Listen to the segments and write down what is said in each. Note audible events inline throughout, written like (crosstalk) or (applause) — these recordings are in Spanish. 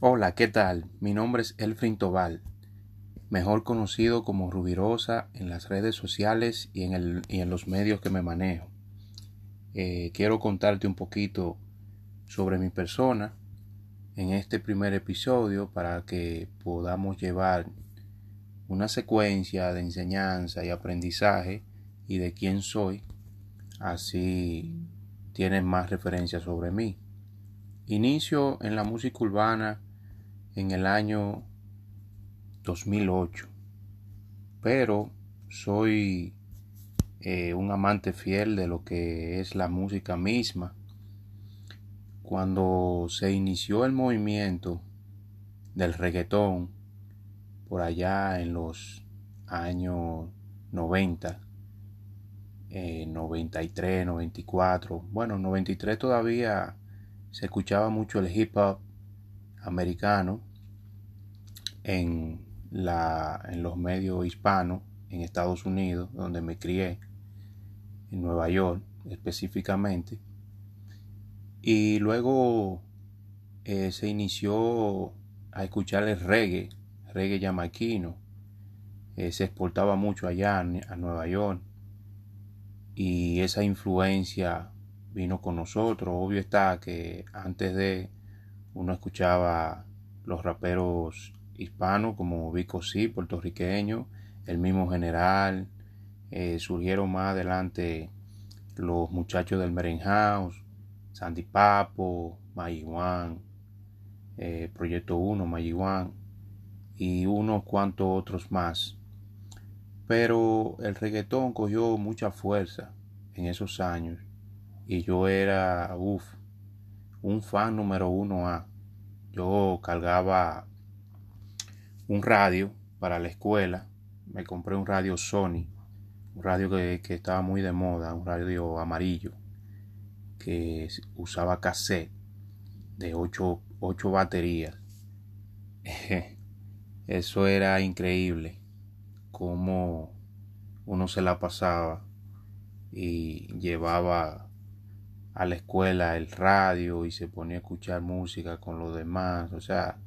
Hola, ¿qué tal? Mi nombre es Elfrin Tobal, mejor conocido como Rubirosa en las redes sociales y en, el, y en los medios que me manejo. Eh, quiero contarte un poquito sobre mi persona en este primer episodio para que podamos llevar una secuencia de enseñanza y aprendizaje y de quién soy. Así tienes más referencias sobre mí. Inicio en la música urbana en el año 2008, pero soy eh, un amante fiel de lo que es la música misma. Cuando se inició el movimiento del reggaetón, por allá en los años 90, 93, 94, bueno, 93 todavía se escuchaba mucho el hip hop americano en, la, en los medios hispanos en Estados Unidos, donde me crié, en Nueva York específicamente. Y luego eh, se inició a escuchar el reggae, reggae yamaquino. Eh, se exportaba mucho allá a Nueva York. Y esa influencia vino con nosotros. Obvio está que antes de uno escuchaba los raperos hispanos como Vico C, puertorriqueño, el mismo general, eh, surgieron más adelante los muchachos del Merenhouse, Sandy Papo, Mayiwan, eh, Proyecto 1, Mayiwan y unos cuantos otros más. Pero el reggaetón cogió mucha fuerza en esos años y yo era, uff, un fan número uno A. Yo cargaba un radio para la escuela. Me compré un radio Sony, un radio que, estaba muy de moda, un radio amarillo que usaba cassette de 8, baterías. (laughs) Eso era increíble, como uno se la pasaba y llevaba a la escuela el radio y se ponía a escuchar música con los demás. O sea,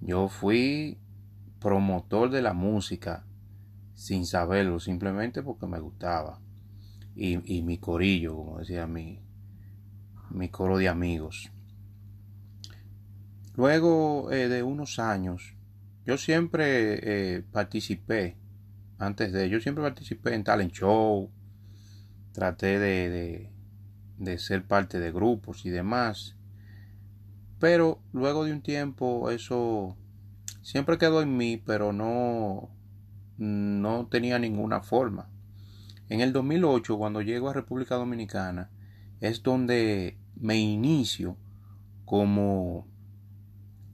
yo fui promotor de la música sin saberlo, simplemente porque me gustaba. Y, mi corillo, como decía mi, mi coro de amigos. Luego eh, de unos años, yo siempre eh, participé, antes de, yo siempre participé en talent show, traté de de ser parte de grupos y demás. Pero luego de un tiempo eso siempre quedó en mí, pero no, no tenía ninguna forma. En el 2008, cuando llego a República Dominicana, es donde me inicio como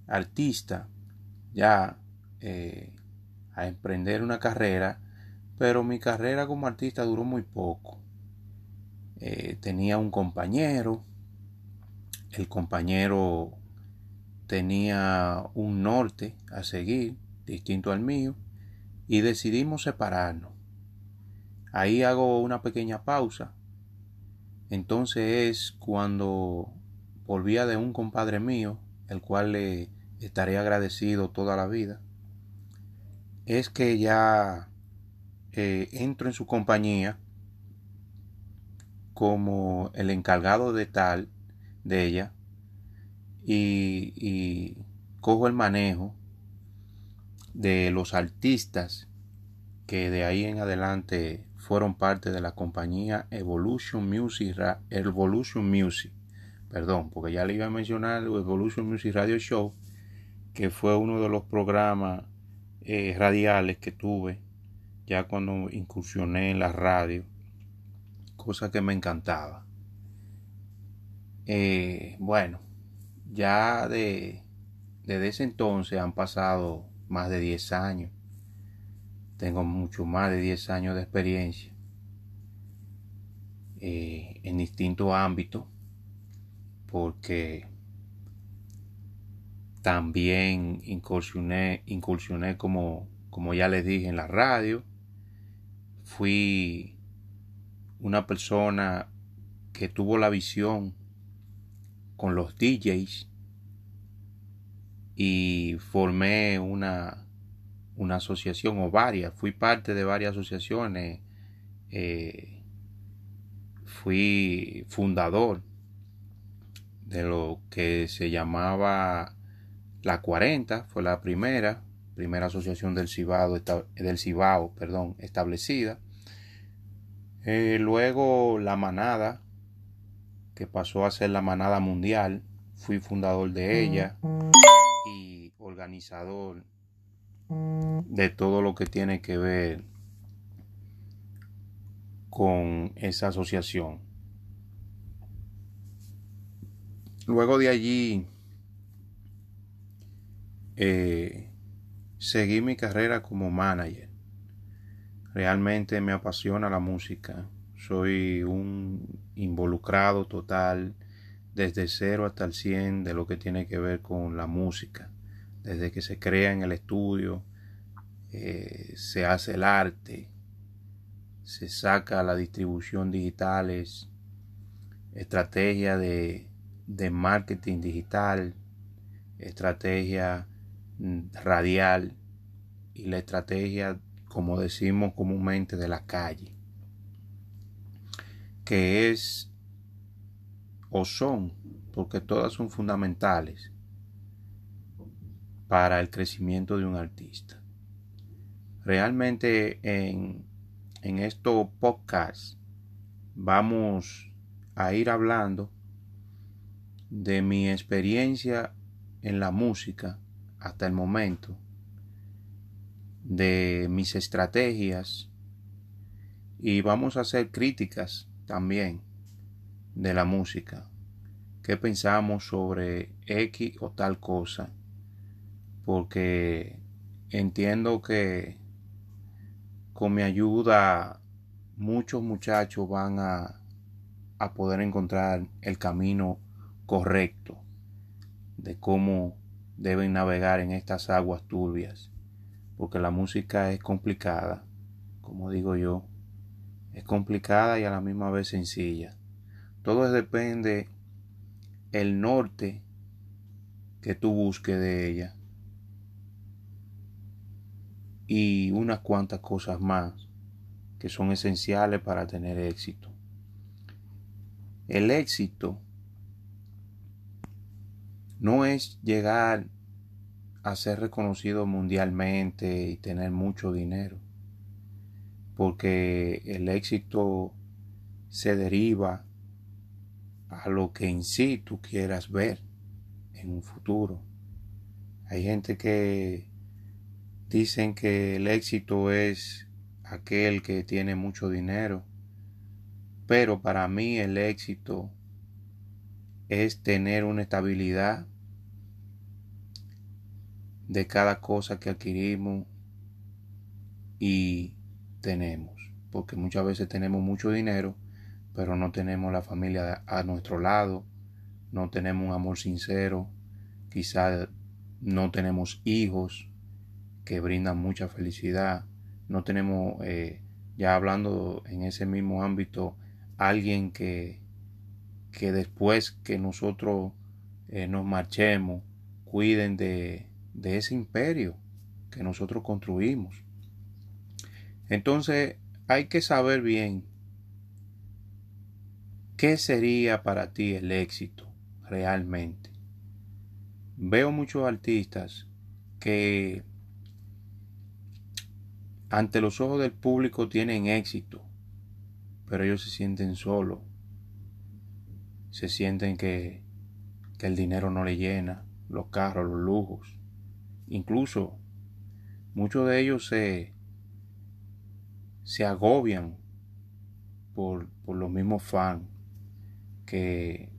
artista ya eh, a emprender una carrera, pero mi carrera como artista duró muy poco. Eh, tenía un compañero, el compañero tenía un norte a seguir, distinto al mío, y decidimos separarnos. Ahí hago una pequeña pausa. Entonces es cuando volvía de un compadre mío, el cual le estaré agradecido toda la vida, es que ya eh, entro en su compañía como el encargado de tal de ella y, cojo el manejo de los artistas que de ahí en adelante fueron parte de la compañía Evolution Music, Evolution Music, perdón, porque ya le iba a mencionar Evolution Music Radio Show, que fue uno de los programas eh, radiales que tuve ya cuando incursioné en la radio cosa que me encantaba. Eh, bueno, ya de, desde ese entonces han pasado más de 10 años. Tengo mucho más de 10 años de experiencia eh, en distintos ámbitos porque también incursioné, incursioné como, como ya les dije en la radio. Fui una persona que tuvo la visión con los DJs y formé una, una asociación o varias, fui parte de varias asociaciones, eh, fui fundador de lo que se llamaba la 40, fue la primera, primera asociación del Cibao, del Cibao perdón, establecida. Eh, luego la manada, que pasó a ser la manada mundial, fui fundador de ella y organizador de todo lo que tiene que ver con esa asociación. Luego de allí eh, seguí mi carrera como manager. Realmente me apasiona la música. Soy un involucrado total desde cero hasta el 100 de lo que tiene que ver con la música. Desde que se crea en el estudio, eh, se hace el arte, se saca la distribución digitales, estrategia de, de marketing digital, estrategia mm, radial y la estrategia como decimos comúnmente, de la calle, que es o son, porque todas son fundamentales para el crecimiento de un artista. Realmente en, en estos podcasts vamos a ir hablando de mi experiencia en la música hasta el momento de mis estrategias y vamos a hacer críticas también de la música. ¿Qué pensamos sobre X o tal cosa? Porque entiendo que con mi ayuda muchos muchachos van a, a poder encontrar el camino correcto de cómo deben navegar en estas aguas turbias porque la música es complicada, como digo yo, es complicada y a la misma vez sencilla. Todo depende el norte que tú busques de ella y unas cuantas cosas más que son esenciales para tener éxito. El éxito no es llegar a ser reconocido mundialmente y tener mucho dinero. Porque el éxito se deriva a lo que en sí tú quieras ver en un futuro. Hay gente que dicen que el éxito es aquel que tiene mucho dinero, pero para mí el éxito es tener una estabilidad de cada cosa que adquirimos y tenemos. Porque muchas veces tenemos mucho dinero, pero no tenemos la familia a nuestro lado, no tenemos un amor sincero, quizás no tenemos hijos que brindan mucha felicidad, no tenemos, eh, ya hablando en ese mismo ámbito, alguien que, que después que nosotros eh, nos marchemos, cuiden de, de ese imperio que nosotros construimos. Entonces hay que saber bien qué sería para ti el éxito realmente. Veo muchos artistas que ante los ojos del público tienen éxito, pero ellos se sienten solos, se sienten que, el dinero no le llena, los carros, los lujos. Incluso muchos de ellos se, se agobian por, por los mismos fans que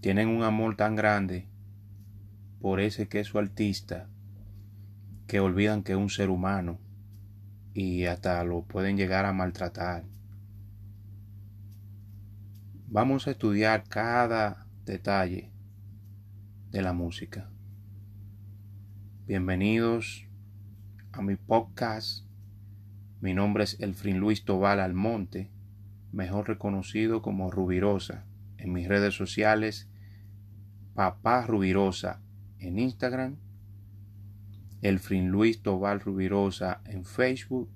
tienen un amor tan grande por ese que es su artista que olvidan que es un ser humano y hasta lo pueden llegar a maltratar. Vamos a estudiar cada detalle de la música. Bienvenidos a mi podcast. Mi nombre es Elfrin Luis Tobal Almonte, mejor reconocido como Rubirosa en mis redes sociales, Papá Rubirosa en Instagram, Elfrin Luis Tobal Rubirosa en Facebook,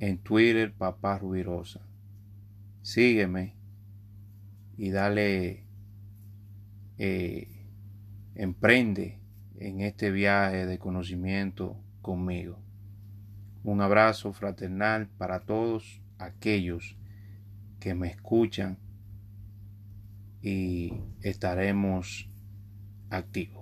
en Twitter Papá Rubirosa. Sígueme y dale, eh, emprende en este viaje de conocimiento conmigo. Un abrazo fraternal para todos aquellos que me escuchan y estaremos activos.